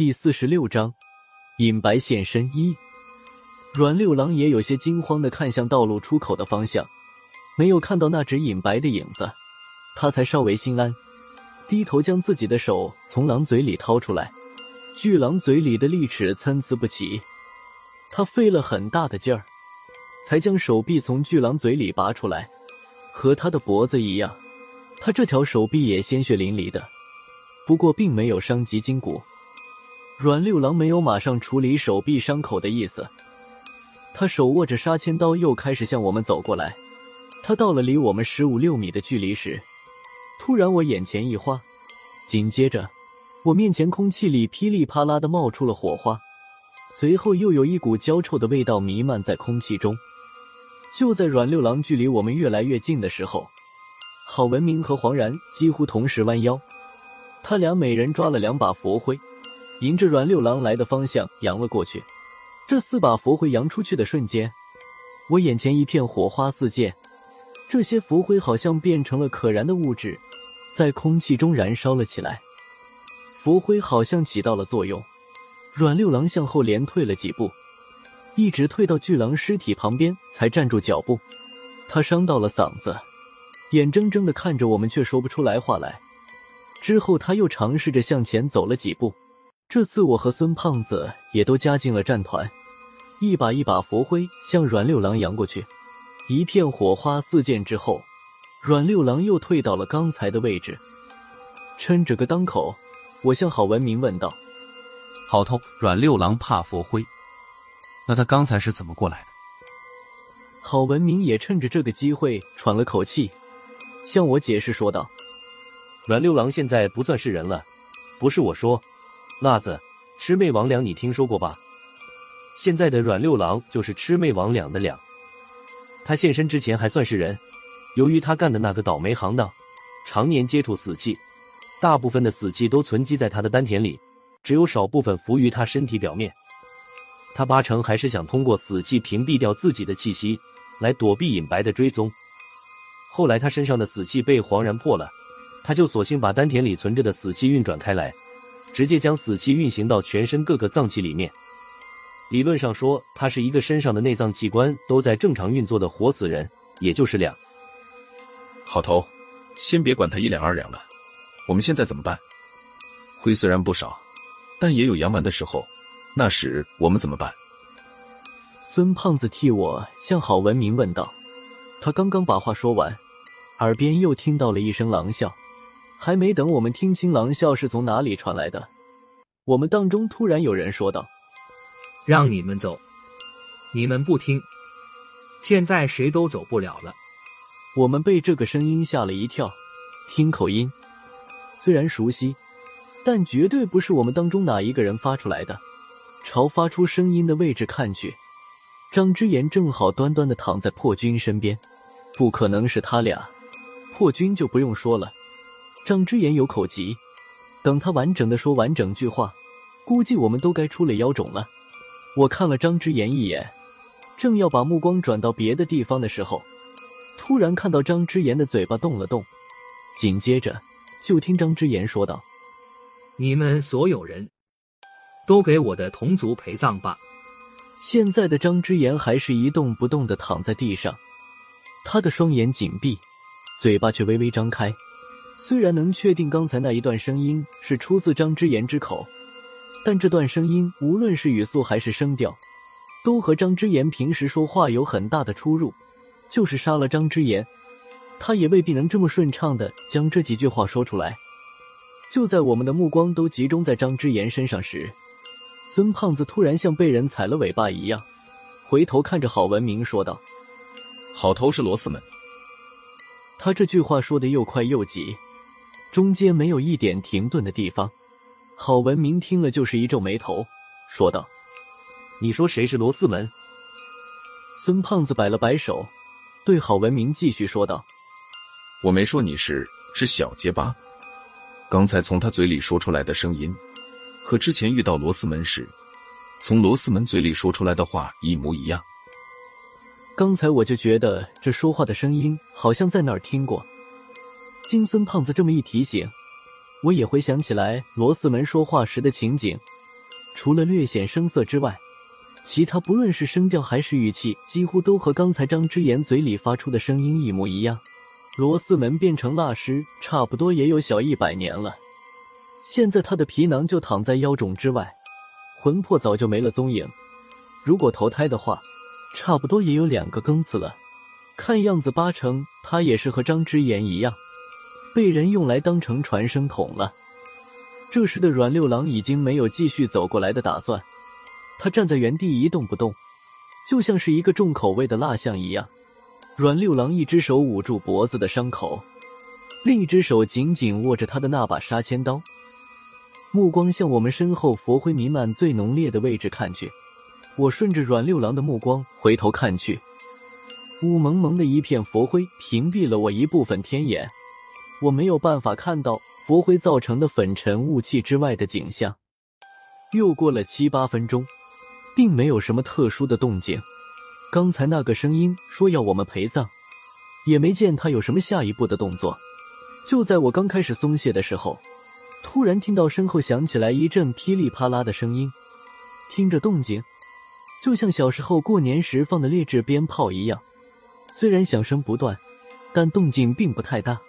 第四十六章，隐白现身一。阮六郎也有些惊慌的看向道路出口的方向，没有看到那只隐白的影子，他才稍微心安，低头将自己的手从狼嘴里掏出来。巨狼嘴里的利齿参差不齐，他费了很大的劲儿，才将手臂从巨狼嘴里拔出来。和他的脖子一样，他这条手臂也鲜血淋漓的，不过并没有伤及筋骨。阮六郎没有马上处理手臂伤口的意思，他手握着杀千刀，又开始向我们走过来。他到了离我们十五六米的距离时，突然我眼前一花，紧接着我面前空气里噼里啪啦的冒出了火花，随后又有一股焦臭的味道弥漫在空气中。就在阮六郎距离我们越来越近的时候，郝文明和黄然几乎同时弯腰，他俩每人抓了两把佛灰。迎着阮六郎来的方向扬了过去，这四把佛灰扬出去的瞬间，我眼前一片火花四溅，这些佛灰好像变成了可燃的物质，在空气中燃烧了起来。佛灰好像起到了作用，阮六郎向后连退了几步，一直退到巨狼尸体旁边才站住脚步。他伤到了嗓子，眼睁睁的看着我们，却说不出来话来。之后他又尝试着向前走了几步。这次我和孙胖子也都加进了战团，一把一把佛灰向阮六郎扬过去，一片火花四溅之后，阮六郎又退到了刚才的位置。趁着个当口，我向郝文明问道：“郝头，阮六郎怕佛灰，那他刚才是怎么过来的？”郝文明也趁着这个机会喘了口气，向我解释说道：“阮六郎现在不算是人了，不是我说。”辣子，魑魅魍魉你听说过吧？现在的阮六郎就是魑魅魍魉的魉。他现身之前还算是人，由于他干的那个倒霉行当，常年接触死气，大部分的死气都存积在他的丹田里，只有少部分浮于他身体表面。他八成还是想通过死气屏蔽掉自己的气息，来躲避隐白的追踪。后来他身上的死气被黄然破了，他就索性把丹田里存着的死气运转开来。直接将死气运行到全身各个脏器里面。理论上说，他是一个身上的内脏器官都在正常运作的活死人，也就是两。好头，先别管他一两二两了，我们现在怎么办？灰虽然不少，但也有阳完的时候，那时我们怎么办？孙胖子替我向郝文明问道。他刚刚把话说完，耳边又听到了一声狼笑。还没等我们听清狼笑是从哪里传来的，我们当中突然有人说道：“让你们走，你们不听，现在谁都走不了了。”我们被这个声音吓了一跳，听口音虽然熟悉，但绝对不是我们当中哪一个人发出来的。朝发出声音的位置看去，张之言正好端端的躺在破军身边，不可能是他俩。破军就不用说了。张之言有口疾，等他完整的说完整句话，估计我们都该出了妖种了。我看了张之言一眼，正要把目光转到别的地方的时候，突然看到张之言的嘴巴动了动，紧接着就听张之言说道：“你们所有人都给我的同族陪葬吧。”现在的张之言还是一动不动的躺在地上，他的双眼紧闭，嘴巴却微微张开。虽然能确定刚才那一段声音是出自张之言之口，但这段声音无论是语速还是声调，都和张之言平时说话有很大的出入。就是杀了张之言，他也未必能这么顺畅的将这几句话说出来。就在我们的目光都集中在张之言身上时，孙胖子突然像被人踩了尾巴一样，回头看着郝文明说道：“好头是螺丝们。”他这句话说的又快又急。中间没有一点停顿的地方，郝文明听了就是一皱眉头，说道：“你说谁是罗四门？”孙胖子摆了摆手，对郝文明继续说道：“我没说你是，是小结巴。刚才从他嘴里说出来的声音，和之前遇到罗四门时，从罗四门嘴里说出来的话一模一样。刚才我就觉得这说话的声音好像在哪儿听过。”金孙胖子这么一提醒，我也回想起来罗四门说话时的情景，除了略显生涩之外，其他不论是声调还是语气，几乎都和刚才张之言嘴里发出的声音一模一样。罗斯门变成蜡尸，差不多也有小一百年了。现在他的皮囊就躺在妖种之外，魂魄早就没了踪影。如果投胎的话，差不多也有两个更次了。看样子，八成他也是和张之言一样，被人用来当成传声筒了。这时的阮六郎已经没有继续走过来的打算，他站在原地一动不动，就像是一个重口味的蜡像一样。阮六郎一只手捂住脖子的伤口，另一只手紧紧握着他的那把杀千刀，目光向我们身后佛灰弥漫最浓烈的位置看去。我顺着阮六郎的目光回头看去，雾蒙蒙的一片佛灰屏蔽了我一部分天眼，我没有办法看到佛灰造成的粉尘雾气之外的景象。又过了七八分钟，并没有什么特殊的动静。刚才那个声音说要我们陪葬，也没见他有什么下一步的动作。就在我刚开始松懈的时候，突然听到身后响起来一阵噼里啪啦的声音，听着动静。就像小时候过年时放的劣质鞭炮一样，虽然响声不断，但动静并不太大。